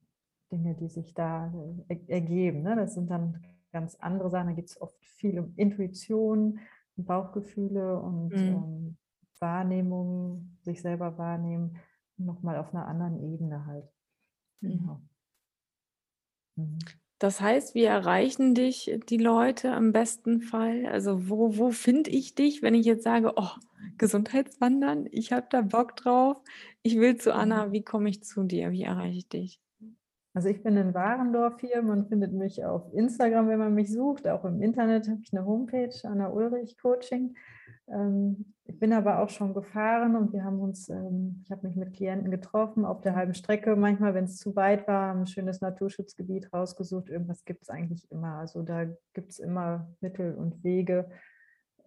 Dinge, die sich da er ergeben, ne? Das sind dann ganz andere Sachen. Da geht's oft viel um Intuition, um Bauchgefühle und, Mhm. ähm, Wahrnehmung, sich selber wahrnehmen, noch mal auf 'ner anderen Ebene halt. Mhm. Genau. Mhm. Das heißt, wie erreichen dich die Leute im besten Fall? Also, wo wo finde ich dich, wenn ich jetzt sage: „Oh, Gesundheitswandern, ich habe da Bock drauf. Ich will zu Mhm. Anna.“ Wie komme ich zu dir? Wie erreiche ich dich? Also, ich bin in Warendorf hier. Man findet mich auf Instagram, wenn man mich sucht. Auch im Internet habe ich 'ne Homepage, Anna Ulrich Coaching. Ähm, ich bin aber auch schon gefahren und wir haben uns ähm, ich habe mich mit Klienten getroffen auf der halben Strecke. Manchmal, wenn's zu weit war, 'n schönes Naturschutzgebiet rausgesucht. Irgendwas gibt's eigentlich immer. Also, da gibt's immer Mittel und Wege,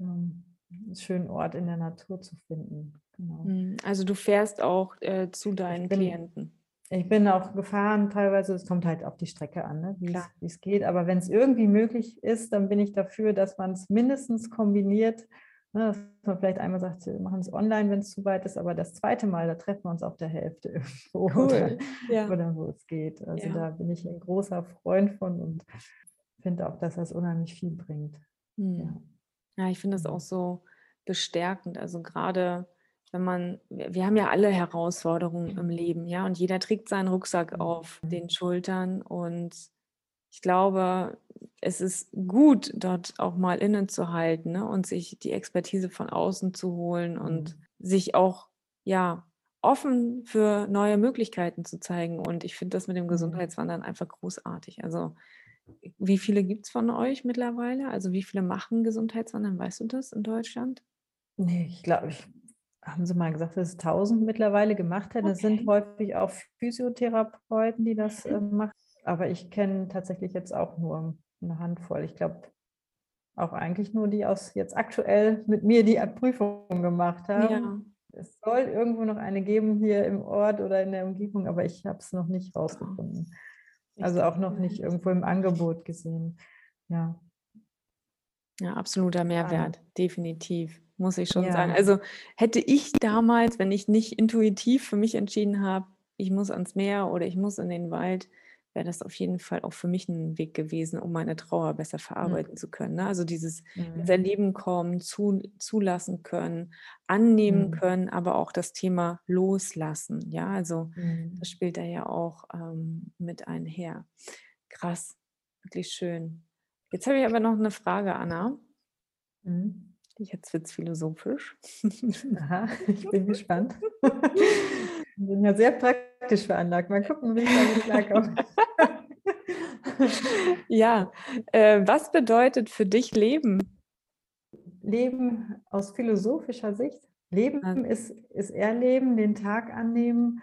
ähm, 'n schönen Ort in der Natur zu finden. Genau. Mhm. Also, du fährst auch, äh, zu deinen bin Klienten? Ich bin auch gefahren teilweise. Es kommt halt auf die Strecke an, ne, wie's wie's geht. Aber wenn's irgendwie möglich ist, dann bin ich dafür, dass man's mindestens kombiniert, ne, dass man vielleicht einmal sagt: „Wir machen's online, wenn's zu weit ist“, aber das 2. Mal, da treffen wir uns auf der Hälfte irgendwo oder Cool, ja. oder wo es geht. Also, Ja. da bin ich 'n großer Freund von und finde auch, dass das unheimlich viel bringt. Ja. Mhm. Ja, ich finde das auch so bestärkend. Also, grade wenn man wir haben ja alle Herausforderungen im Leben, ja, und jeder trägt seinen Rucksack auf Mhm. den Schultern. Und ich glaube, es ist gut, dort auch mal innezuhalten, ne, und sich die Expertise von außen zu holen und Mhm. sich auch, ja, offen für neue Möglichkeiten zu zeigen. Und ich finde das mit dem Mhm. Gesundheitswandern einfach großartig. Also, wie viele gibt's von euch mittlerweile? Also, wie viele machen Gesundheitswandern? Weißt du das in Deutschland? Ne, ich glaube ich haben sie mal gesagt, dass es 1.000 mittlerweile gemacht hätten. Das sind häufig auch Physiotherapeuten, die das, Mhm. ähm, machen. Aber ich kenne tatsächlich jetzt auch nur 'ne Handvoll. Ich glaube auch eigentlich nur die aus jetzt aktuell mit mir die, äh, Prüfung gemacht haben. Ja. es soll irgendwo noch eine geben hier im Ort oder in der Umgebung, aber ich habe es noch nicht rausgefunden. Also auch noch nicht irgendwo im Angebot gesehen. Ja. Ja, absoluter Mehrwert, definitiv, muss ich schon ja. sagen. Also hätte ich damals, wenn ich nicht intuitiv für mich entschieden habe, ich muss ans Meer oder ich muss in den Wald, wäre das auf jeden Fall auch für mich ein Weg gewesen, um meine Trauer besser verarbeiten mhm. zu können. Ne? Also dieses mhm. ins Erleben kommen, zu, zulassen können, annehmen mhm. können, aber auch das Thema loslassen. Ja, also mhm. das spielt da ja auch ähm, mit einher. Krass, wirklich schön. Jetzt habe ich aber noch eine Frage, Anna. Mhm. Jetzt wird es philosophisch. Aha, ich bin gespannt. Ich [LAUGHS] bin ja sehr praktisch veranlagt. Mal gucken, wie ich damit klarkomme. [LAUGHS] ja, äh, was bedeutet für dich Leben? Leben aus philosophischer Sicht. Leben ist, ist Erleben, den Tag annehmen,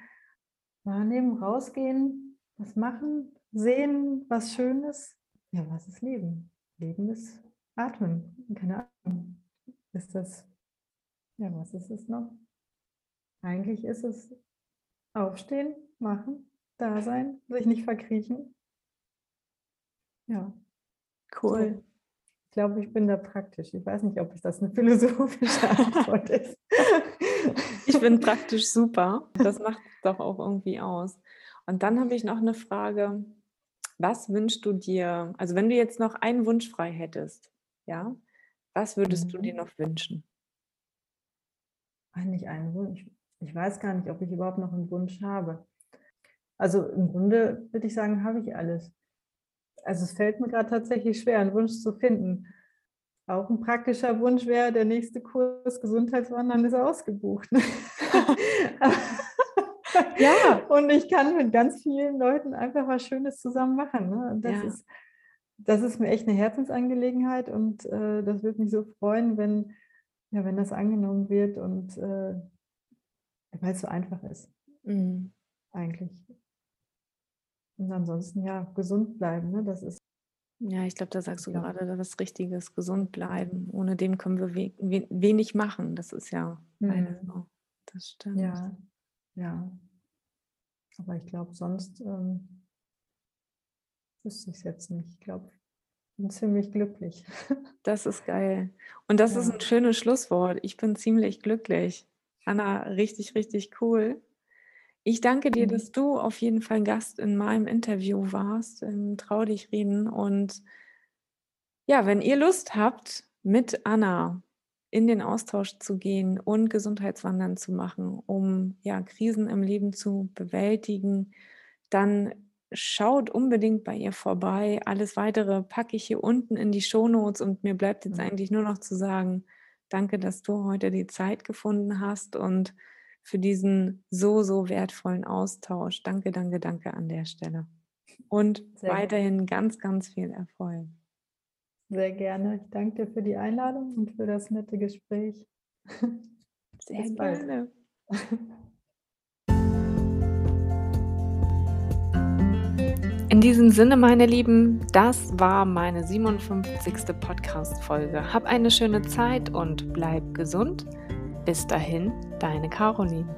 wahrnehmen, rausgehen, was machen, sehen, was Schönes. Ja, was ist Leben? Leben ist Atmen. Keine Ahnung. Ist das, ja, was ist es noch? Eigentlich ist es aufstehen, machen, da sein, sich nicht verkriechen, ja. Cool. Ich glaube, ich bin da praktisch. Ich weiß nicht, ob es das eine philosophische [LAUGHS] Antwort ist. ich bin praktisch super. Das macht doch auch irgendwie aus. Und dann habe ich noch eine Frage. Was wünschst du dir, also wenn du jetzt noch einen Wunsch frei hättest, ja, was würdest mhm. du dir mhm. noch wünschen? Eigentlich einen Wunsch. Ich weiß gar nicht, ob ich überhaupt noch einen Wunsch habe. Also im Grunde würde ich sagen, habe ich alles also es fällt mir gerade tatsächlich schwer, einen Wunsch zu finden. Auch ein praktischer Wunsch wäre, der nächste Kurs Gesundheitswandern ist ausgebucht. [LAUGHS] ja. Und ich kann mit ganz vielen Leuten einfach was Schönes zusammen machen. Ne? Das, ja. ist, das ist mir echt eine Herzensangelegenheit und äh, das würde mich so freuen, wenn, ja, wenn das angenommen wird und äh, weil es so einfach ist. Mhm. Eigentlich. Und ansonsten ja, gesund bleiben. Ne? Das ist. Ja, ich glaube, da sagst du ja. gerade was Richtiges, gesund bleiben. Ohne dem können wir we we wenig machen. Das ist ja mhm. so. Das stimmt. Ja, ja. Aber ich glaube, sonst ähm, wüsste ich es jetzt nicht. Ich glaube, ich bin ziemlich glücklich. [LAUGHS] Das ist geil. Und das ja. ist ein schönes Schlusswort. Ich bin ziemlich glücklich. Anna, richtig, richtig cool. Ich danke dir, mhm. dass du auf jeden Fall Gast in meinem Interview warst, im Trau dich reden. Und ja, wenn ihr Lust habt, mit Anna in den Austausch zu gehen und Gesundheitswandern zu machen, um ja Krisen im Leben zu bewältigen, dann schaut unbedingt bei ihr vorbei. Alles weitere packe ich hier unten in die Shownotes und mir bleibt jetzt mhm. eigentlich nur noch zu sagen, danke, dass du heute die Zeit gefunden hast und für diesen so, so wertvollen Austausch. Danke, danke, danke an der Stelle. Und Sehr weiterhin ganz, ganz viel Erfolg. Sehr gerne. Ich danke dir für die Einladung und für das nette Gespräch. Sehr Bis gerne. [LAUGHS] In diesem Sinne, meine Lieben, das war meine 57. Podcast-Folge. Hab eine schöne Zeit und bleib gesund. Bis dahin, deine Caroline.